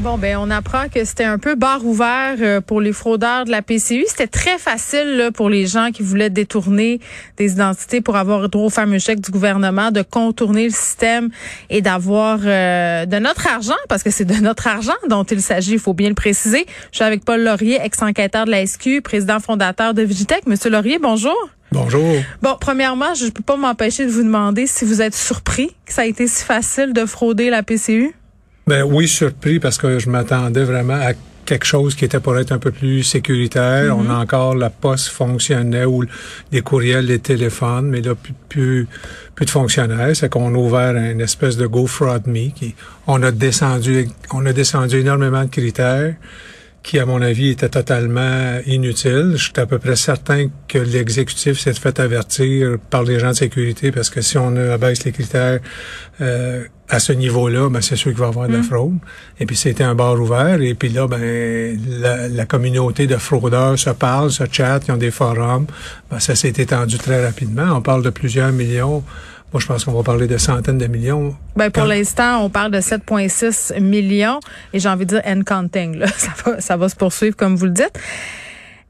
Bon, ben, on apprend que c'était un peu bar ouvert euh, pour les fraudeurs de la PCU. C'était très facile là, pour les gens qui voulaient détourner des identités pour avoir droit au fameux chèque du gouvernement de contourner le système et d'avoir euh, de notre argent, parce que c'est de notre argent dont il s'agit, il faut bien le préciser. Je suis avec Paul Laurier, ex-enquêteur de la SQ, président fondateur de Vigitech. Monsieur Laurier, bonjour. Bonjour. Bon, premièrement, je ne peux pas m'empêcher de vous demander si vous êtes surpris que ça a été si facile de frauder la PCU. Ben oui, surpris parce que je m'attendais vraiment à quelque chose qui était pour être un peu plus sécuritaire. On a encore la poste fonctionnait ou les courriels, les téléphones, mais là plus plus, plus de fonctionnaires. C'est qu'on a ouvert une espèce de Go Fraud Me. Qui, on a descendu on a descendu énormément de critères qui, à mon avis, étaient totalement inutiles. Je suis à peu près certain que l'exécutif s'est fait avertir par les gens de sécurité parce que si on abaisse les critères euh, à ce niveau-là, ben c'est sûr qu'il va y avoir de la fraude. Et puis c'était un bar ouvert. Et puis là, ben la, la communauté de fraudeurs se parle, se chatte, ils ont des forums. Ben, ça s'est étendu très rapidement. On parle de plusieurs millions. Moi, je pense qu'on va parler de centaines de millions. Ben pour Quand- l'instant, on parle de 7,6 millions et j'ai envie de dire and counting. Là. Ça, va, ça va se poursuivre comme vous le dites.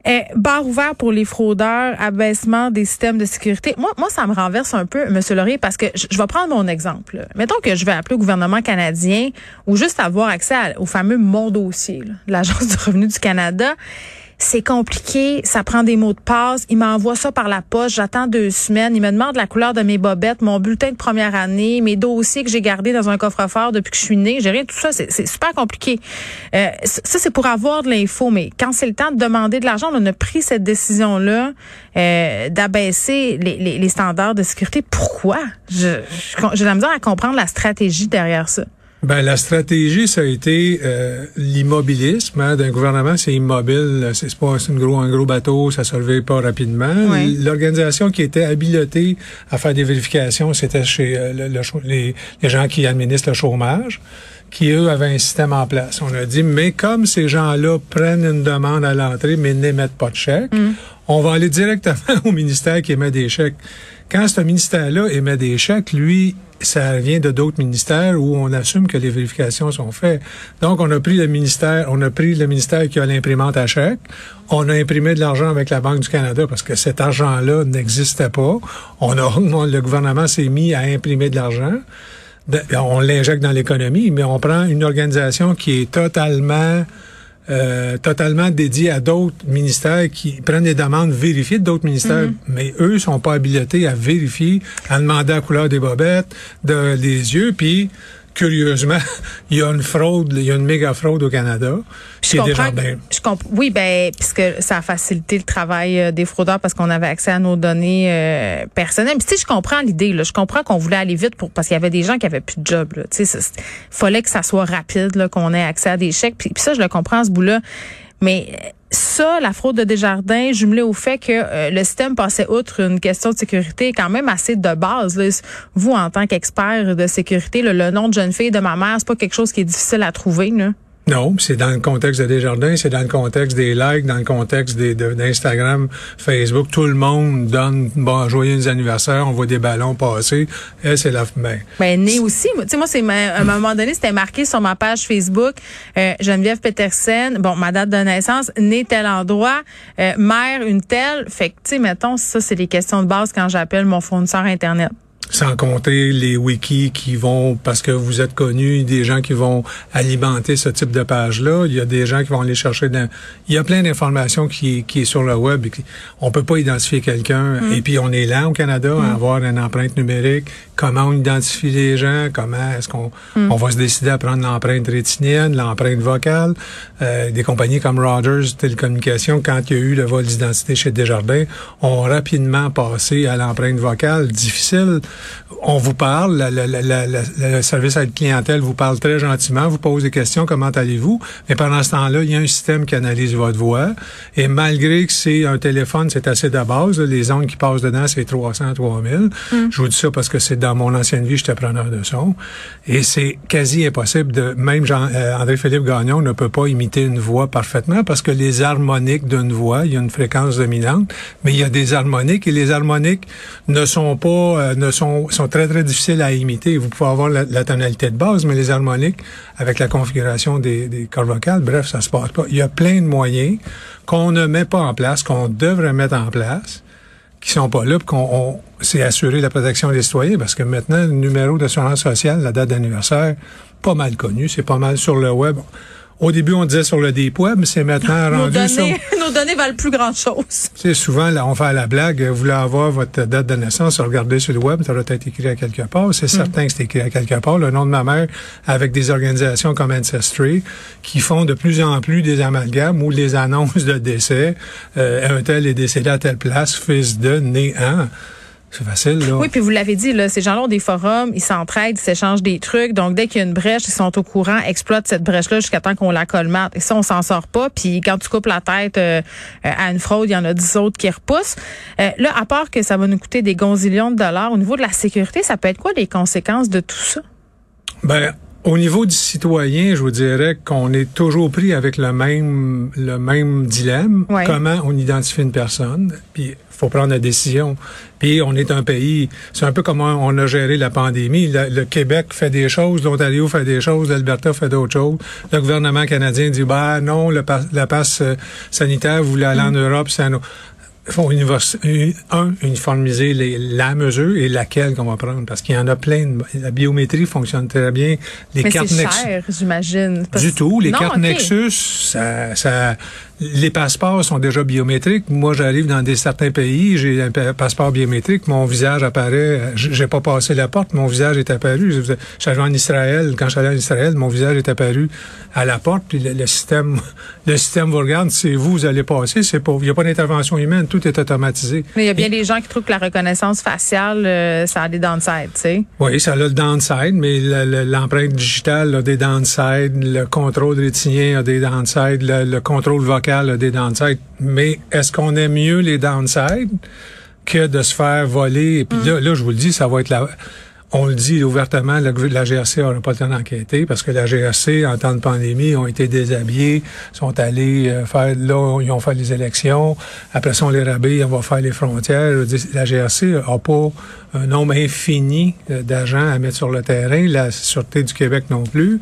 Eh, bar ouvert pour les fraudeurs, abaissement des systèmes de sécurité. Moi, moi, ça me renverse un peu, Monsieur Laurier, parce que je, je vais prendre mon exemple. là. Mettons que je vais appeler au gouvernement canadien ou juste avoir accès à- au fameux Mon dossier là, de l'Agence du revenu du Canada. C'est compliqué, ça prend des mots de passe. Il m'envoie ça par la poste. J'attends deux semaines. Il me demande la couleur de mes bobettes, mon bulletin de première année, mes dossiers que j'ai gardés dans un coffre-fort depuis que je suis née. J'ai rien tout ça. C'est super compliqué. Euh, ça, c'est pour avoir de l'info. Mais quand c'est le temps de demander de l'argent, on a pris cette décision-là euh, d'abaisser les, standards de sécurité. Pourquoi? Je- je- J'ai la misère à comprendre la stratégie derrière ça. Ben, la stratégie, ça a été euh, l'immobilisme hein, d'un gouvernement. C'est immobile, c'est pas une gros, un gros bateau, ça se relevait pas rapidement. Oui. L'organisation qui était habilitée à faire des vérifications, c'était chez euh, le- le chau- les, les gens qui administrent le chômage, qui eux avaient un système en place. On a dit, mais comme ces gens-là prennent une demande à l'entrée, mais n'émettent pas de chèque, on va aller directement au ministère qui émet des chèques. Quand ce ministère-là émet des chèques, lui, ça vient de d'autres ministères où on assume que les vérifications sont faites. Donc, on a pris le ministère, on a pris le ministère qui a l'imprimante à chèque. On a imprimé de l'argent avec la Banque du Canada parce que cet argent-là n'existait pas. On a, le gouvernement s'est mis à imprimer de l'argent. De- on l'injecte dans l'économie, mais on prend une organisation qui est totalement euh, totalement dédiée à d'autres ministères qui prennent des demandes vérifiées d'autres ministères, mais eux sont pas habilités à vérifier, à demander la couleur des bobettes, de, des yeux, puis curieusement, il y a une fraude, il y a une méga fraude au Canada. Je qui est comprends. déjà bien. Je oui, ben, puisque ça a facilité le travail euh, des fraudeurs parce qu'on avait accès à nos données euh, personnelles. Puis, tu sais, je comprends l'idée. Là. Je comprends qu'on voulait aller vite pour parce qu'il y avait des gens qui avaient plus de job. Là. Tu sais, c'est- fallait que ça soit rapide, là, qu'on ait accès à des chèques. Puis, puis ça, je le comprends ce bout-là. Mais ça, la fraude de Desjardins, jumelé au fait que euh, le système passait outre une question de sécurité quand même assez de base. Là. Vous, en tant qu'expert de sécurité, le nom de jeune fille de ma mère, c'est pas quelque chose qui est difficile à trouver. Là. Non, c'est dans le contexte de Desjardins, c'est dans le contexte des likes, dans le contexte des, d'Instagram, Facebook. Tout le monde donne bon joyeux anniversaire, on voit des ballons passer. Elle, c'est la ben, Ben, né aussi. Tu sais, moi, c'est à un moment donné, c'était marqué sur ma page Facebook, euh, Geneviève Petersen, bon, ma date de naissance, né tel endroit, euh, mère une telle. Fait que, tu sais, mettons, ça, c'est les questions de base quand j'appelle mon fournisseur Internet. Sans compter les wikis qui vont, parce que vous êtes connus, des gens qui vont alimenter ce type de page-là. Il y a des gens qui vont aller chercher dans... Il y a plein d'informations qui, qui est sur le web. Et qui- on peut pas identifier quelqu'un. Et puis, on est là au Canada à avoir une empreinte numérique. Comment on identifie les gens? Comment est-ce qu'on on va se décider à prendre l'empreinte rétinienne, l'empreinte vocale? Euh, des compagnies comme Rogers Télécommunications, quand il y a eu le vol d'identité chez Desjardins, ont rapidement passé à l'empreinte vocale. Difficile. On vous parle, la- la- la- le service à la clientèle vous parle très gentiment, vous pose des questions, comment allez-vous? Mais pendant ce temps-là, il y a un système qui analyse votre voix. Et malgré que c'est un téléphone, c'est assez de base, là, les ondes qui passent dedans, c'est 300, 3000. Je vous dis ça parce que c'est dans mon ancienne vie, j'étais preneur de son. Et c'est quasi impossible de, même Jean, euh, André-Philippe Gagnon ne peut pas imiter une voix parfaitement parce que les harmoniques d'une voix, il y a une fréquence dominante, mais il y a des harmoniques et les harmoniques ne sont pas, euh, ne sont, sont très, très difficiles à imiter. Vous pouvez avoir la, tonalité de base, mais les harmoniques, avec la configuration des, des cordes vocales, bref, ça se passe pas. Il y a plein de moyens qu'on ne met pas en place, qu'on devrait mettre en place, qui sont pas là, qu'on on- c'est assurer la protection des citoyens, parce que maintenant, le numéro d'assurance sociale, la date d'anniversaire, pas mal connu, c'est pas mal sur le web. Au début, on disait sur le deep web, mais c'est maintenant Nos rendu sur... données, nos données valent plus grand-chose. Sais, souvent, là, on fait la blague, euh, vous voulez avoir votre date de naissance, regardez sur le web, ça doit être écrit à quelque part. C'est certain que c'est écrit à quelque part. Le nom de ma mère, avec des organisations comme Ancestry, qui font de plus en plus des amalgames ou les annonces de décès. Euh, un tel est décédé à telle place, fils de, né en. C'est facile, là. Oui, puis vous l'avez dit, là, ces gens-là ont des forums, ils s'entraident, ils s'échangent des trucs. Donc, dès qu'il y a une brèche, ils sont au courant, exploitent cette brèche-là jusqu'à temps qu'on la colmate. Et ça, on s'en sort pas. Puis quand tu coupes la tête euh, euh, à une fraude, il y en a dix autres qui repoussent. Euh, là, à part que ça va nous coûter des gonzillions de dollars, au niveau de la sécurité, ça peut être quoi les conséquences de tout ça? Ben, au niveau du citoyen, je vous dirais qu'on est toujours pris avec le même le même dilemme. Ouais. Comment on identifie une personne? Puis faut prendre la décision. Puis on est un pays, c'est un peu comme on a géré la pandémie. Le, le Québec fait des choses, l'Ontario fait des choses, l'Alberta fait d'autres choses. Le gouvernement canadien dit bah non, le la passe euh, sanitaire, vous voulez aller en Europe, c'est à nous. Il faut un, un, uniformiser les, la mesure et laquelle qu'on va prendre, parce qu'il y en a plein. la biométrie fonctionne très bien. Les Mais cartes c'est Nexus- j'imagine. Du tout. Les Non, cartes. Nexus, ça, ça, les passeports sont déjà biométriques. Moi, j'arrive dans des certains pays, j'ai un pa- passeport biométrique, mon visage apparaît. J'ai pas passé la porte, mon visage est apparu. Allé en Israël. Quand allé en Israël, mon visage est apparu à la porte. Puis le, le système, le système vous regarde. C'est vous, vous allez passer. C'est pas, il n'y a pas d'intervention humaine. Tout est automatisé. Mais il y a bien des gens qui trouvent que la reconnaissance faciale, euh, ça a des downsides, tu sais. Oui, ça a le downside, mais le- le- l'empreinte digitale a des downsides, le contrôle rétinien a des downsides, le, le contrôle vocal a des downsides. Mais est-ce qu'on aime mieux les downsides que de se faire voler? Et puis là, là, je vous le dis, ça va être la... On le dit ouvertement, la, la GRC n'aura pas le temps d'enquêter parce que la GRC, en temps de pandémie, ont été déshabillés, sont allés euh, faire, là, ils ont fait les élections. Après ça, on les rabille, on va faire les frontières. La GRC a pas un nombre infini euh, d'agents à mettre sur le terrain. La Sûreté du Québec non plus.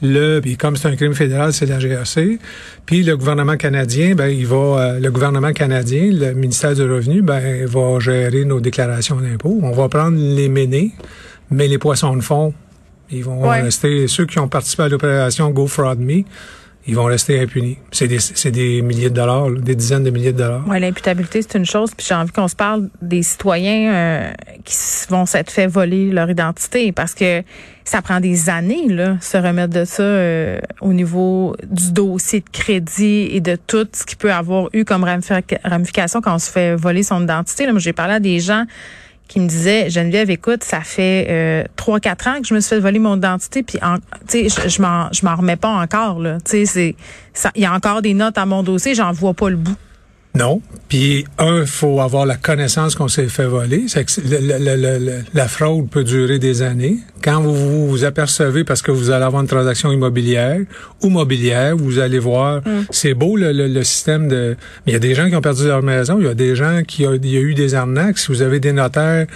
Le, puis comme c'est un crime fédéral, c'est la GRC. Puis le gouvernement canadien, ben il va, euh, le gouvernement canadien, le ministère du Revenu, ben va gérer nos déclarations d'impôts. On va prendre les ménés, mais les poissons de fond, ils vont Ouais. rester ceux qui ont participé à l'opération Go Fraud Me. Ils vont rester impunis. C'est des, c'est des milliers de dollars, des dizaines de milliers de dollars. Ouais, l'imputabilité, c'est une chose. Puis j'ai envie qu'on se parle des citoyens euh, qui vont s'être fait voler leur identité parce que ça prend des années, là, se remettre de ça euh, au niveau du dossier de crédit et de tout ce qui peut avoir eu comme ramifica- ramification quand on se fait voler son identité. Là, moi, j'ai parlé à des gens qui me disaient Geneviève, écoute, ça fait euh, trois quatre ans que je me suis fait voler mon identité, puis tu sais, je, m'en je m'en remets pas encore là. Tu sais, c'est. Il y a encore des notes à mon dossier, j'en vois pas le bout. Non. Puis, un, faut avoir la connaissance qu'on s'est fait voler. C'est que le- le- le- le- la fraude peut durer des années. Quand vous vous, vous apercevez, parce que vous allez avoir une transaction immobilière ou mobilière, vous allez voir, c'est beau le, le- le système de... Mais il y a des gens qui ont perdu leur maison, il y a des gens qui ont, il y a eu des arnaques. Si vous avez des notaires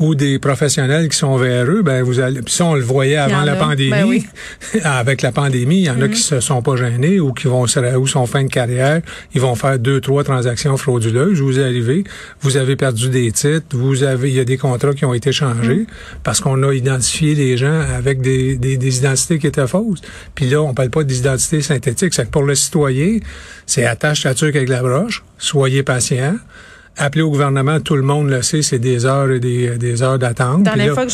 ou des professionnels qui sont vers eux, ben vous allez... Puis ça, on le voyait avant la a. pandémie. Ben oui. Avec la pandémie, il y en a qui se sont pas gênés ou qui vont se ou sont fin de carrière, ils vont faire deux, trois transactions frauduleuses. Vous arrivez, vous avez perdu des titres, vous avez, il y a des contrats qui ont été changés parce qu'on a identifié les gens avec des, des, des identités qui étaient fausses. Puis là, on parle pas des identités synthétiques. C'est que pour le citoyen, c'est attache la tuque avec la broche. Soyez patient. Appelez au gouvernement, tout le monde le sait, c'est des heures et des, des heures d'attente. Dans Puis les là- fois que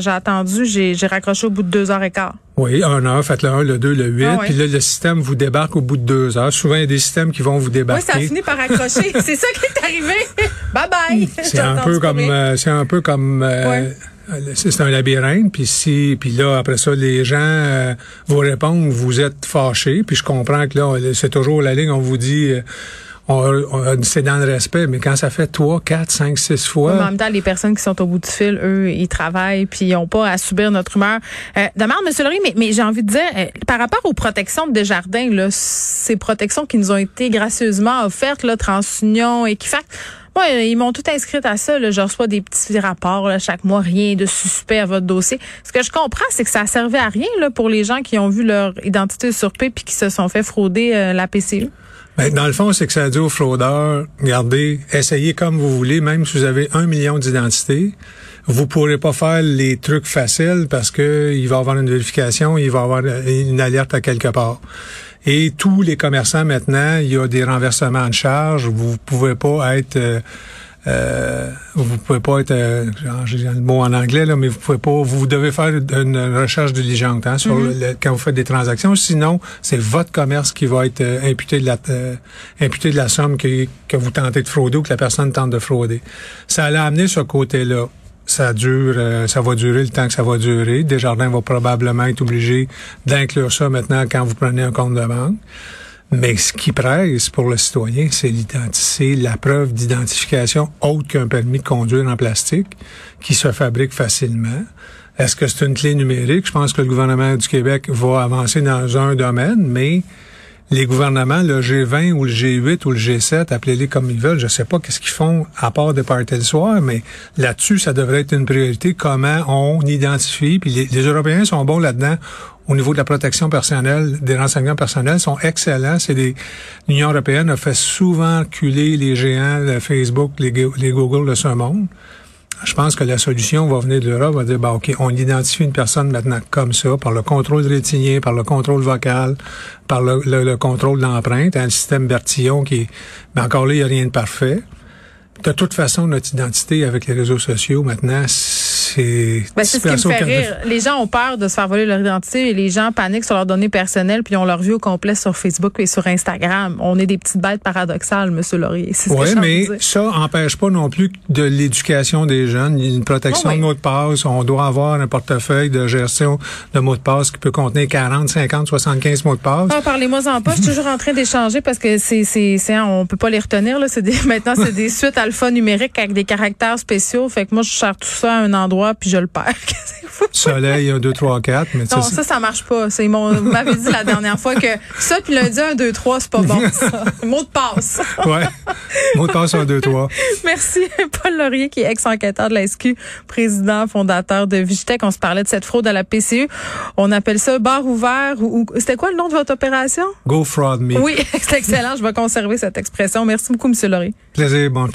j'ai- attendu, j'ai raccroché au bout de deux heures et quart. Oui, un heure, faites le 1, le 2, le 8. Ah ouais. Puis là, le système vous débarque au bout de deux heures. Souvent, il y a des systèmes qui vont vous Oui, débarquer. ça a fini par accrocher. C'est ça qui est arrivé. Bye bye. C'est un peu comme, euh, c'est un peu comme, euh, Ouais. c'est un labyrinthe. Puis si, puis là après ça, les gens euh, vous répondent, vous êtes fâchés. Puis je comprends que là, c'est toujours la ligne. On vous dit, euh, c'est dans le respect. Mais quand ça fait trois, quatre, cinq, six fois, en même temps, les personnes qui sont au bout du fil, eux, ils travaillent puis ils n'ont pas à subir notre humeur. Euh, Demande, M. Laurie, mais, mais j'ai envie de dire, euh, par rapport aux protections de Desjardins, là, ces protections qui nous ont été gracieusement offertes, là, TransUnion, Equifax, moi, euh, ils m'ont tout inscrit à ça. Là. Je reçois des petits rapports là, chaque mois, rien de suspect à votre dossier. Ce que je comprends, c'est que ça servait à rien là, pour les gens qui ont vu leur identité usurpée puis qui se sont fait frauder euh, la PCU. Ben, dans le fond, c'est que ça dit aux fraudeurs, regardez, essayez comme vous voulez, même si vous avez un million d'identités, vous pourrez pas faire les trucs faciles parce que il va y avoir une vérification, il va y avoir une alerte à quelque part. Et tous les commerçants maintenant, il y a des renversements de charges. Vous pouvez pas être euh, euh, vous pouvez pas être, euh, j'ai le mot en anglais là, mais vous pouvez pas, vous devez faire une recherche diligente hein, sur le- le- quand vous faites des transactions. Sinon, c'est votre commerce qui va être euh, imputé de la euh, imputé de la somme que, que vous tentez de frauder ou que la personne tente de frauder. Ça l'a amené ce côté-là. Ça dure, euh, ça va durer le temps que ça va durer. Desjardins va probablement être obligé d'inclure ça maintenant quand vous prenez un compte de banque. Mais ce qui presse pour le citoyen, c'est l'identité, la preuve d'identification autre qu'un permis de conduire en plastique qui se fabrique facilement. Est-ce que c'est une clé numérique? Je pense que le gouvernement du Québec va avancer dans un domaine, mais les gouvernements, le G20 ou le G8 ou le G7, appelez-les comme ils veulent, je sais pas qu'est-ce qu'ils font à part de parties le soir, mais là-dessus, ça devrait être une priorité, comment on identifie, puis les, Européens sont bons là-dedans au niveau de la protection personnelle, des renseignements personnels, sont excellents. C'est des, l'Union européenne a fait souvent reculer les géants, le Facebook, les Google de ce monde. Je pense que la solution va venir de l'Europe, va dire, bah, OK, on identifie une personne maintenant comme ça, par le contrôle rétinien, par le contrôle vocal, par le, le- le contrôle d'empreinte, un système Bertillon qui est, mais encore là, il n'y a rien de parfait. De toute façon, notre identité avec les réseaux sociaux, maintenant, c'est... Ben, c'est ce qui me fait rire. Les gens ont peur de se faire voler leur identité et les gens paniquent sur leurs données personnelles puis ont leur vie au complet sur Facebook et sur Instagram. On est des petites bêtes paradoxales, Monsieur Laurier. Oui, mais dire. ça empêche pas non plus de l'éducation des jeunes, une protection Oh oui. de mots de passe. On doit avoir un portefeuille de gestion de mots de passe qui peut contenir 40, 50, 75 mots de passe. Ah, parlez-moi-en pas. Je suis toujours en train d'échanger parce que c'est, c'est, c'est, on peut pas les retenir, là. C'est des, maintenant, c'est des suites alphanumériques avec des caractères spéciaux. Fait que moi, je cherche tout ça à un endroit puis je le perds. Soleil, 1, 2, 3, 4. Mais Non, ça, ça, marche pas. C'est mon, vous m'avez dit la dernière fois que ça puis lundi 1, 2, 3, c'est pas bon, ça. Mot de passe. ouais. Mot de passe 1, 2, 3. Merci, Paul Laurier, qui est ex-enquêteur de la SQ, président, fondateur de Vigitech. On se parlait de cette fraude à la PCU. On appelle ça bar ouvert ou, ou- c'était quoi le nom de votre opération? Go fraud me. Oui, c'est excellent. Je vais conserver cette expression. Merci beaucoup, Monsieur Laurier. Plaisir, bon.